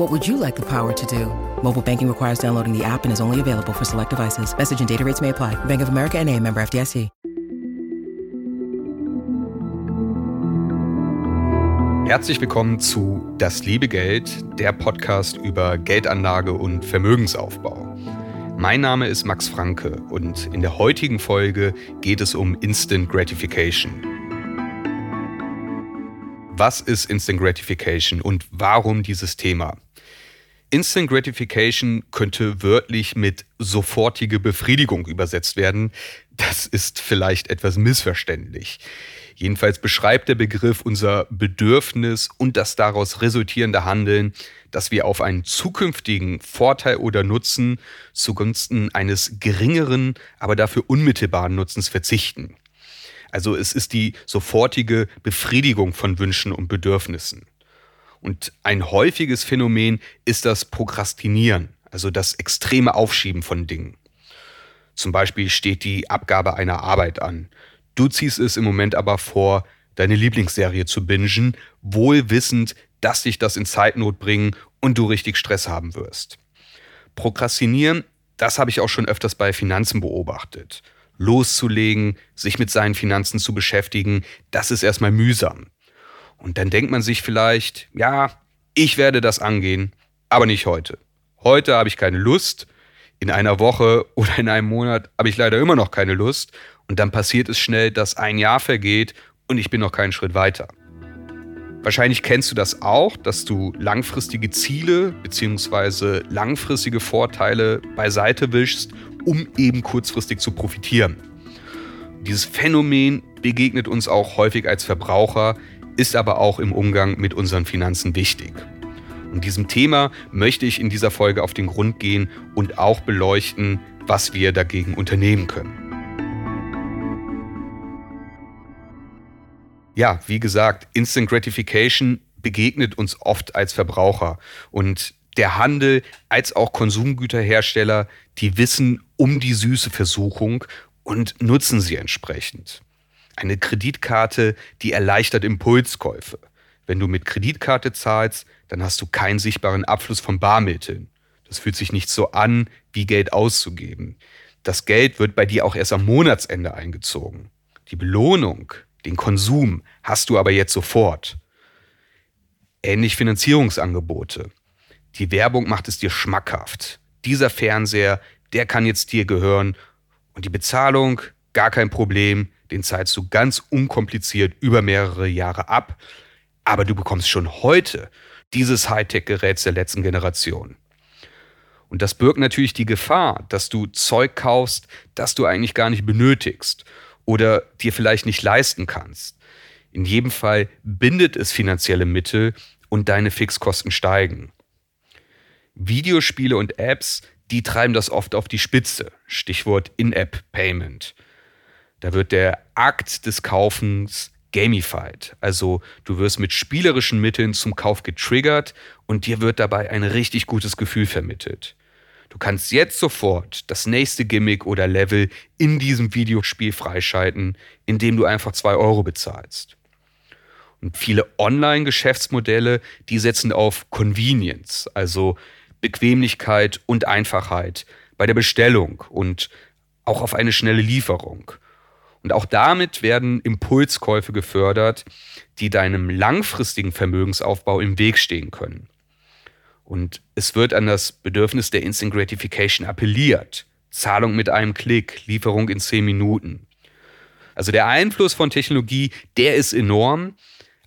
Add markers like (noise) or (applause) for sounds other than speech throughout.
What would you like the power to do? Mobile banking requires downloading the app and is only available for select devices. Message and data rates may apply. Bank of America and a member FDIC. Herzlich willkommen zu Das liebe Geld, der Podcast über Geldanlage und Vermögensaufbau. Mein Name ist Max Franke und in der heutigen Folge geht es um Instant Gratification. Was ist Instant Gratification und warum dieses Thema? Instant Gratification könnte wörtlich mit sofortige Befriedigung übersetzt werden. Das ist vielleicht etwas missverständlich. Jedenfalls beschreibt der Begriff unser Bedürfnis und das daraus resultierende Handeln, dass wir auf einen zukünftigen Vorteil oder Nutzen zugunsten eines geringeren, aber dafür unmittelbaren Nutzens verzichten. Also es ist die sofortige Befriedigung von Wünschen und Bedürfnissen. Und ein häufiges Phänomen ist das Prokrastinieren, also das extreme Aufschieben von Dingen. Zum Beispiel steht die Abgabe einer Arbeit an. Du ziehst es im Moment aber vor, deine Lieblingsserie zu bingen, wohl wissend, dass dich das in Zeitnot bringen und du richtig Stress haben wirst. Prokrastinieren, das habe ich auch schon öfters bei Finanzen beobachtet. Loszulegen, sich mit seinen Finanzen zu beschäftigen, das ist erstmal mühsam. Und dann denkt man sich vielleicht, ja, ich werde das angehen, aber nicht heute. Heute habe ich keine Lust. In einer Woche (laughs) oder in einem Monat habe ich leider immer noch keine Lust. Und dann passiert es schnell, dass ein Jahr vergeht und ich bin noch keinen Schritt weiter. Wahrscheinlich kennst du das auch, dass du langfristige Ziele bzw. langfristige Vorteile beiseite wischst, um eben kurzfristig zu profitieren. Dieses Phänomen begegnet uns auch häufig als Verbraucher, ist aber auch im Umgang mit unseren Finanzen wichtig. Und diesem Thema möchte ich in dieser Folge auf den Grund gehen und auch beleuchten, was wir dagegen unternehmen können. ja, wie gesagt, Instant Gratification begegnet uns oft als Verbraucher. Und der Handel als auch Konsumgüterhersteller, die wissen um die süße Versuchung und nutzen sie entsprechend. Eine Kreditkarte, die erleichtert Impulskäufe. Wenn du mit Kreditkarte zahlst, dann hast du keinen sichtbaren Abfluss von Barmitteln. Das fühlt sich nicht so an, wie Geld auszugeben. Das Geld wird bei dir auch erst am Monatsende eingezogen. Die Belohnung, den Konsum hast du aber jetzt sofort. Ähnlich Finanzierungsangebote. Die Werbung macht es dir schmackhaft. Dieser Fernseher, der kann jetzt dir gehören. Und die Bezahlung, gar kein Problem, den zahlst du ganz unkompliziert über mehrere Jahre ab. Aber du bekommst schon heute dieses Hightech-Gerät der letzten Generation. Und das birgt natürlich die Gefahr, dass du Zeug kaufst, das du eigentlich gar nicht benötigst oder dir vielleicht nicht leisten kannst. In jedem Fall bindet es finanzielle Mittel und deine Fixkosten steigen. Videospiele und Apps, die treiben das oft auf die Spitze. Stichwort In-App-Payment. Da wird der Akt des Kaufens gamified. Also du wirst mit spielerischen Mitteln zum Kauf getriggert und dir wird dabei ein richtig gutes Gefühl vermittelt. Du kannst jetzt sofort das nächste Gimmick oder Level in diesem Videospiel freischalten, indem du einfach zwei Euro bezahlst. Und viele Online-Geschäftsmodelle, die setzen auf Convenience, also Bequemlichkeit und Einfachheit bei der Bestellung und auch auf eine schnelle Lieferung. Und auch damit werden Impulskäufe gefördert, die deinem langfristigen Vermögensaufbau im Weg stehen können. Und es wird an das Bedürfnis der Instant Gratification appelliert. Zahlung mit einem Klick, Lieferung in zehn Minuten. Also der Einfluss von Technologie, der ist enorm.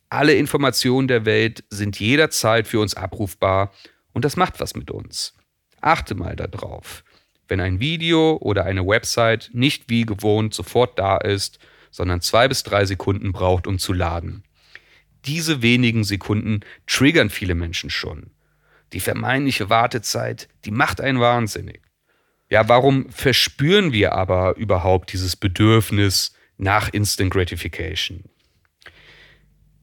Alle Informationen der Welt sind jederzeit für uns abrufbar und das macht was mit uns. Achte mal darauf. Wenn ein Video oder eine Website nicht wie gewohnt sofort da ist, sondern zwei bis drei Sekunden braucht, um zu laden. Diese wenigen Sekunden triggern viele Menschen schon. Die vermeintliche Wartezeit, die macht einen wahnsinnig. Ja, warum verspüren wir aber überhaupt dieses Bedürfnis nach Instant Gratification?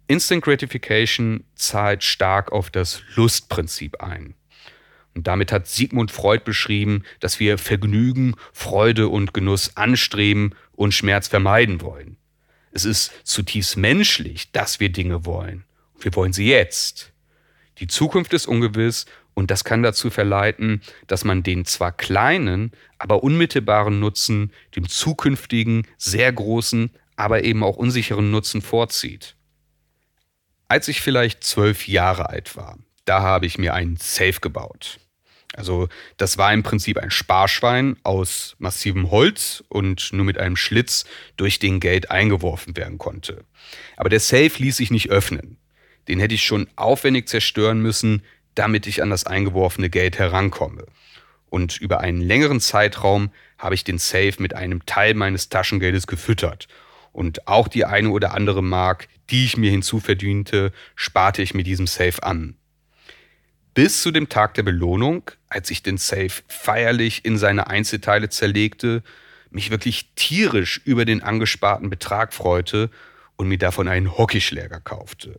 Instant Gratification zahlt stark auf das Lustprinzip ein. Und damit hat Sigmund Freud beschrieben, dass wir Vergnügen, Freude und Genuss anstreben und Schmerz vermeiden wollen. Es ist zutiefst menschlich, dass wir Dinge wollen. Wir wollen sie jetzt. Die Zukunft ist ungewiss und das kann dazu verleiten, dass man den zwar kleinen, aber unmittelbaren Nutzen dem zukünftigen, sehr großen, aber eben auch unsicheren Nutzen vorzieht. Als ich vielleicht zwölf Jahre alt war, da habe ich mir einen Safe gebaut. Also das war im Prinzip ein Sparschwein aus massivem Holz und nur mit einem Schlitz, durch den Geld eingeworfen werden konnte. Aber der Safe ließ sich nicht öffnen. Den hätte ich schon aufwendig zerstören müssen, damit ich an das eingeworfene Geld herankomme. Und über einen längeren Zeitraum habe ich den Safe mit einem Teil meines Taschengeldes gefüttert. Und auch die eine oder andere Mark, die ich mir hinzuverdiente, sparte ich mit diesem Safe an. Bis zu dem Tag der Belohnung, als ich den Safe feierlich in seine Einzelteile zerlegte, mich wirklich tierisch über den angesparten Betrag freute und mir davon einen Hockeyschläger kaufte.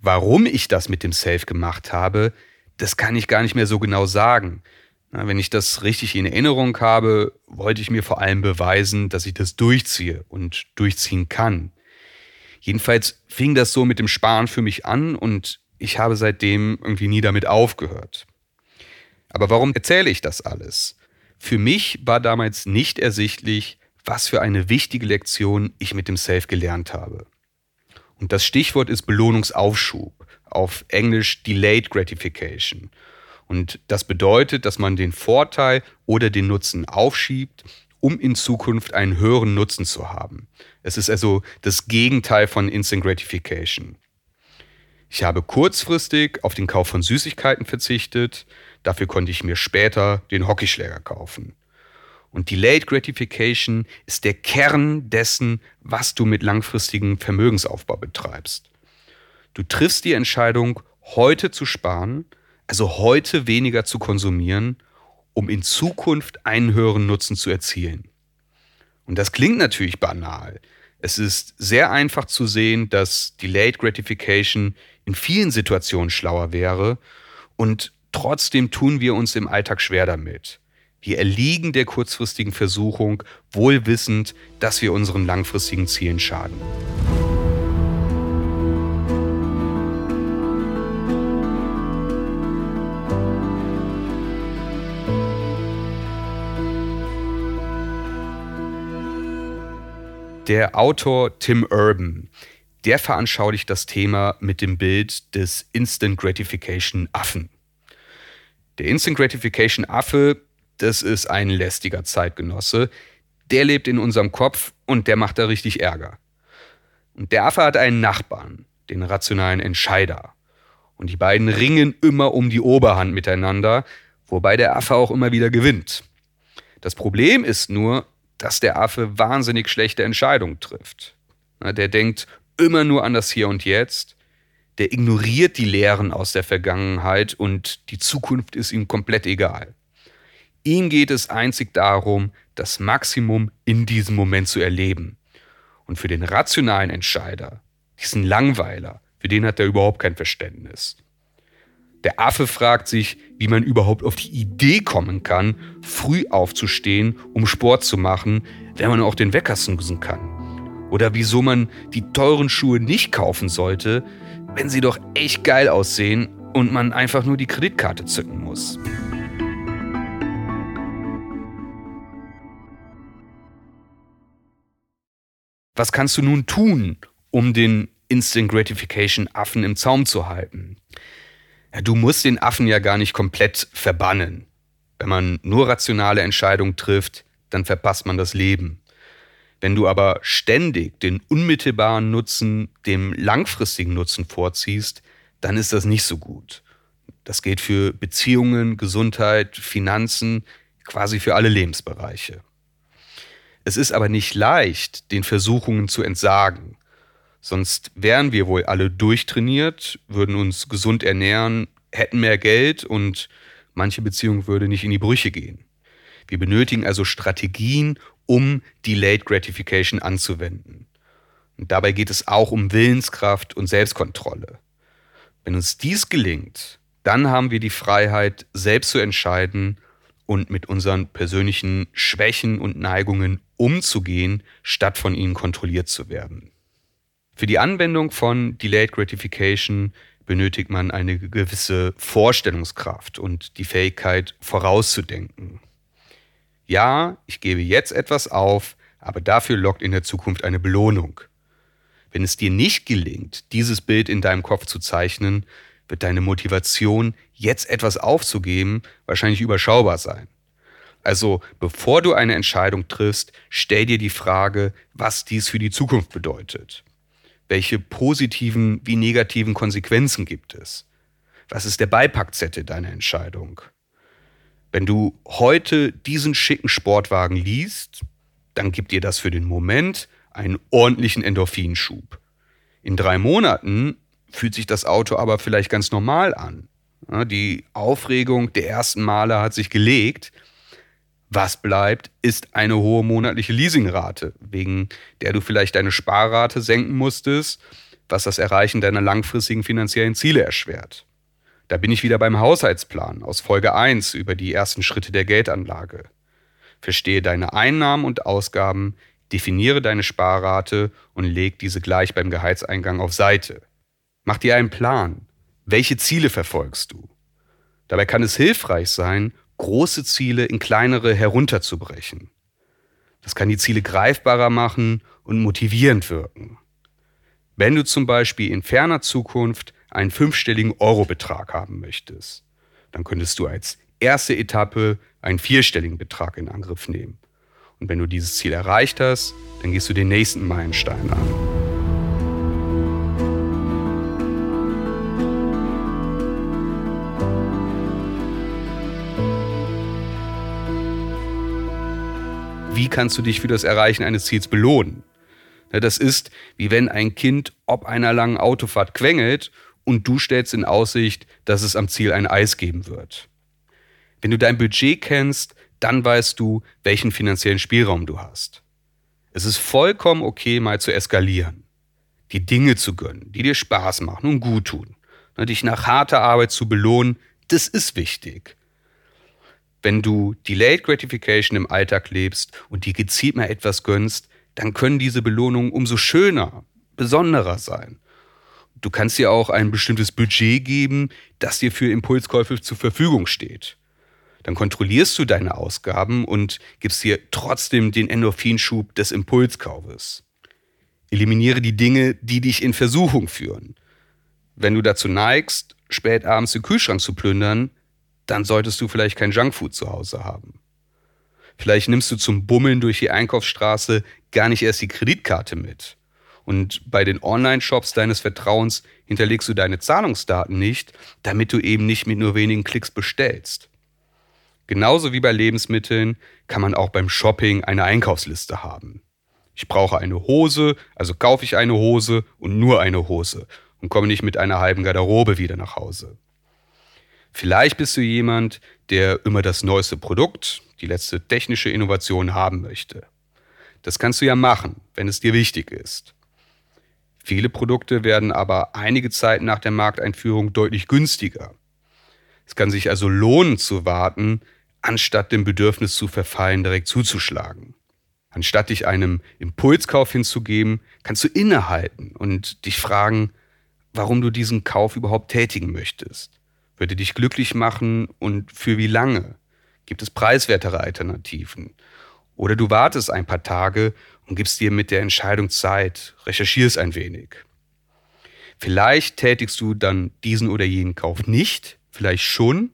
Warum ich das mit dem Safe gemacht habe, das kann ich gar nicht mehr so genau sagen. Wenn ich das richtig in Erinnerung habe, wollte ich mir vor allem beweisen, dass ich das durchziehe und durchziehen kann. Jedenfalls fing das so mit dem Sparen für mich an und ich habe seitdem irgendwie nie damit aufgehört. Aber warum erzähle ich das alles? Für mich war damals nicht ersichtlich, was für eine wichtige Lektion ich mit dem Safe gelernt habe. Und das Stichwort ist Belohnungsaufschub, auf Englisch Delayed Gratification. Und das bedeutet, dass man den Vorteil oder den Nutzen aufschiebt, um in Zukunft einen höheren Nutzen zu haben. Es ist also das Gegenteil von Instant Gratification. Ich habe kurzfristig auf den Kauf von Süßigkeiten verzichtet, dafür konnte ich mir später den Hockeyschläger kaufen. Und Delayed Gratification ist der Kern dessen, was du mit langfristigem Vermögensaufbau betreibst. Du triffst die Entscheidung, heute zu sparen, also heute weniger zu konsumieren, um in Zukunft einen höheren Nutzen zu erzielen. Und das klingt natürlich banal. Es ist sehr einfach zu sehen, dass Delayed Gratification in vielen Situationen schlauer wäre und trotzdem tun wir uns im Alltag schwer damit. Wir erliegen der kurzfristigen Versuchung, wohl wissend, dass wir unseren langfristigen Zielen schaden. Der Autor Tim Urban, der veranschaulicht das Thema mit dem Bild des Instant Gratification Affen. Der Instant Gratification Affe das ist ein lästiger Zeitgenosse. Der lebt in unserem Kopf und der macht da richtig Ärger. Und der Affe hat einen Nachbarn, den rationalen Entscheider. Und die beiden ringen immer um die Oberhand miteinander, wobei der Affe auch immer wieder gewinnt. Das Problem ist nur, dass der Affe wahnsinnig schlechte Entscheidungen trifft. Der denkt immer nur an das Hier und Jetzt, der ignoriert die Lehren aus der Vergangenheit und die Zukunft ist ihm komplett egal. Ihm geht es einzig darum, das Maximum in diesem Moment zu erleben. Und für den rationalen Entscheider, diesen Langweiler, für den hat er überhaupt kein Verständnis. Der Affe fragt sich, wie man überhaupt auf die Idee kommen kann, früh aufzustehen, um Sport zu machen, wenn man auch den Wecker snoosen kann. Oder wieso man die teuren Schuhe nicht kaufen sollte, wenn sie doch echt geil aussehen und man einfach nur die Kreditkarte zücken muss. Was kannst du nun tun, um den Instant Gratification Affen im Zaum zu halten? Ja, du musst den Affen ja gar nicht komplett verbannen. Wenn man nur rationale Entscheidungen trifft, dann verpasst man das Leben. Wenn du aber ständig den unmittelbaren Nutzen dem langfristigen Nutzen vorziehst, dann ist das nicht so gut. Das gilt für Beziehungen, Gesundheit, Finanzen, quasi für alle Lebensbereiche. Es ist aber nicht leicht, den Versuchungen zu entsagen. Sonst wären wir wohl alle durchtrainiert, würden uns gesund ernähren, hätten mehr Geld und manche Beziehung würde nicht in die Brüche gehen. Wir benötigen also Strategien, um Delayed Gratification anzuwenden. Und dabei geht es auch um Willenskraft und Selbstkontrolle. Wenn uns dies gelingt, dann haben wir die Freiheit, selbst zu entscheiden und mit unseren persönlichen Schwächen und Neigungen umzugehen, statt von ihnen kontrolliert zu werden. Für die Anwendung von Delayed Gratification benötigt man eine gewisse Vorstellungskraft und die Fähigkeit vorauszudenken. Ja, ich gebe jetzt etwas auf, aber dafür lockt in der Zukunft eine Belohnung. Wenn es dir nicht gelingt, dieses Bild in deinem Kopf zu zeichnen, wird deine Motivation, jetzt etwas aufzugeben, wahrscheinlich überschaubar sein. Also bevor du eine Entscheidung triffst, stell dir die Frage, was dies für die Zukunft bedeutet. Welche positiven wie negativen Konsequenzen gibt es? Was ist der Beipackzettel deiner Entscheidung? Wenn du heute diesen schicken Sportwagen liest, dann gibt dir das für den Moment einen ordentlichen Endorphinschub. In drei Monaten fühlt sich das Auto aber vielleicht ganz normal an. die Aufregung der ersten Male hat sich gelegt. Was bleibt, ist eine hohe monatliche Leasingrate, wegen der du vielleicht deine Sparrate senken musstest, was das Erreichen deiner langfristigen finanziellen Ziele erschwert. Da bin ich wieder beim Haushaltsplan aus Folge 1 über die ersten Schritte der Geldanlage. Verstehe deine Einnahmen und Ausgaben, definiere deine Sparrate und leg diese gleich beim Gehaltseingang auf Seite. Mach dir einen Plan. Welche Ziele verfolgst du? Dabei kann es hilfreich sein, große Ziele in kleinere herunterzubrechen. Das kann die Ziele greifbarer machen und motivierend wirken. Wenn du zum Beispiel in ferner Zukunft einen fünfstelligen Eurobetrag haben möchtest, dann könntest du als erste Etappe einen vierstelligen Betrag in Angriff nehmen. Und wenn du dieses Ziel erreicht hast, dann gehst du den nächsten Meilenstein an. wie kannst du dich für das Erreichen eines Ziels belohnen? Das ist, wie wenn ein Kind ob einer langen Autofahrt quengelt und du stellst in Aussicht, dass es am Ziel ein Eis geben wird. Wenn du dein Budget kennst, dann weißt du, welchen finanziellen Spielraum du hast. Es ist vollkommen okay, mal zu eskalieren, die Dinge zu gönnen, die dir Spaß machen und gut tun, dich nach harter Arbeit zu belohnen, das ist wichtig wenn du Delayed Gratification im Alltag lebst und dir gezielt mal etwas gönnst, dann können diese Belohnungen umso schöner, besonderer sein. Du kannst dir auch ein bestimmtes Budget geben, das dir für Impulskäufe zur Verfügung steht. Dann kontrollierst du deine Ausgaben und gibst dir trotzdem den Endorphinschub des Impulskaufes. Eliminiere die Dinge, die dich in Versuchung führen. Wenn du dazu neigst, spät abends den Kühlschrank zu plündern, dann solltest du vielleicht kein Junkfood zu Hause haben. Vielleicht nimmst du zum Bummeln durch die Einkaufsstraße gar nicht erst die Kreditkarte mit. Und bei den Online-Shops deines Vertrauens hinterlegst du deine Zahlungsdaten nicht, damit du eben nicht mit nur wenigen Klicks bestellst. Genauso wie bei Lebensmitteln kann man auch beim Shopping eine Einkaufsliste haben. Ich brauche eine Hose, also kaufe ich eine Hose und nur eine Hose und komme nicht mit einer halben Garderobe wieder nach Hause. Vielleicht bist du jemand, der immer das neueste Produkt, die letzte technische Innovation haben möchte. Das kannst du ja machen, wenn es dir wichtig ist. Viele Produkte werden aber einige Zeit nach der Markteinführung deutlich günstiger. Es kann sich also lohnen zu warten, anstatt dem Bedürfnis zu verfallen, direkt zuzuschlagen. Anstatt dich einem Impulskauf hinzugeben, kannst du innehalten und dich fragen, warum du diesen Kauf überhaupt tätigen möchtest. Würde dich glücklich machen und für wie lange? Gibt es preiswertere Alternativen? Oder du wartest ein paar Tage und gibst dir mit der Entscheidung Zeit, recherchierst ein wenig. Vielleicht tätigst du dann diesen oder jenen Kauf nicht, vielleicht schon,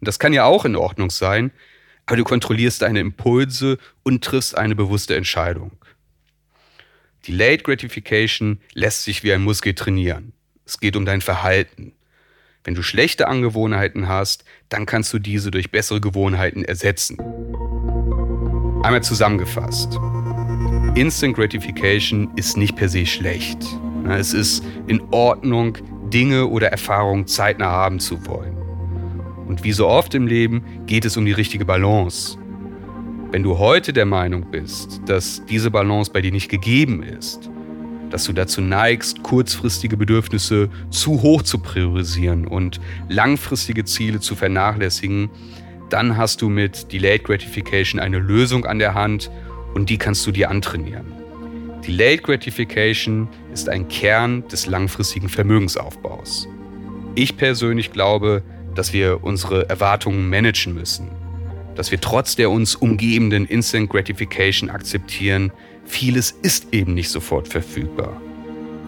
und das kann ja auch in Ordnung sein, aber du kontrollierst deine Impulse und triffst eine bewusste Entscheidung. Delayed Gratification lässt sich wie ein Muskel trainieren. Es geht um dein Verhalten. Wenn du schlechte Angewohnheiten hast, dann kannst du diese durch bessere Gewohnheiten ersetzen. Einmal zusammengefasst. Instant Gratification ist nicht per se schlecht. Es ist in Ordnung, Dinge oder Erfahrungen zeitnah haben zu wollen. Und wie so oft im Leben geht es um die richtige Balance. Wenn du heute der Meinung bist, dass diese Balance bei dir nicht gegeben ist, dass du dazu neigst, kurzfristige Bedürfnisse zu hoch zu priorisieren und langfristige Ziele zu vernachlässigen, dann hast du mit Delayed Gratification eine Lösung an der Hand und die kannst du dir antrainieren. Delayed Gratification ist ein Kern des langfristigen Vermögensaufbaus. Ich persönlich glaube, dass wir unsere Erwartungen managen müssen dass wir trotz der uns umgebenden Instant Gratification akzeptieren, vieles ist eben nicht sofort verfügbar.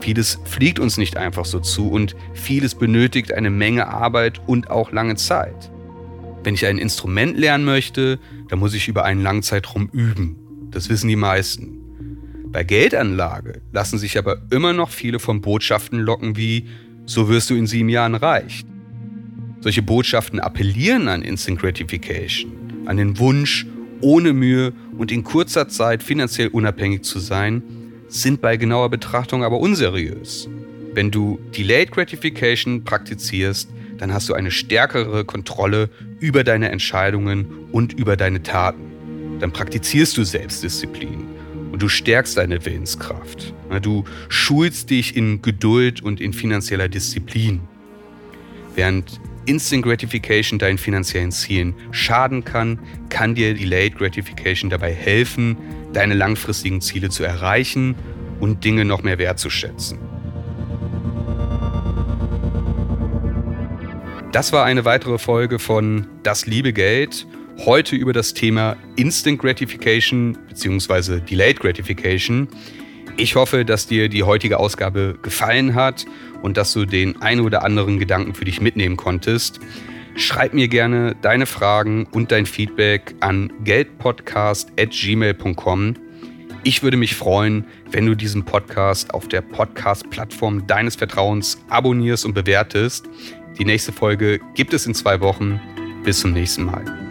Vieles fliegt uns nicht einfach so zu und vieles benötigt eine Menge Arbeit und auch lange Zeit. Wenn ich ein Instrument lernen möchte, dann muss ich über einen langen Zeitraum üben. Das wissen die meisten. Bei Geldanlage lassen sich aber immer noch viele von Botschaften locken wie, so wirst du in sieben Jahren reich. Solche Botschaften appellieren an Instant Gratification an den Wunsch, ohne Mühe und in kurzer Zeit finanziell unabhängig zu sein, sind bei genauer Betrachtung aber unseriös. Wenn du Delayed Gratification praktizierst, dann hast du eine stärkere Kontrolle über deine Entscheidungen und über deine Taten. Dann praktizierst du Selbstdisziplin und du stärkst deine Willenskraft. Du schulst dich in Geduld und in finanzieller Disziplin. Während Instant Gratification deinen finanziellen Zielen schaden kann, kann dir Delayed Gratification dabei helfen, deine langfristigen Ziele zu erreichen und Dinge noch mehr wertzuschätzen. Das war eine weitere Folge von Das liebe Geld. Heute über das Thema Instant Gratification bzw. Delayed Gratification. Ich hoffe, dass dir die heutige Ausgabe gefallen hat und dass du den ein oder anderen Gedanken für dich mitnehmen konntest. Schreib mir gerne deine Fragen und dein Feedback an geldpodcast.gmail.com. Ich würde mich freuen, wenn du diesen Podcast auf der Podcast-Plattform deines Vertrauens abonnierst und bewertest. Die nächste Folge gibt es in zwei Wochen. Bis zum nächsten Mal.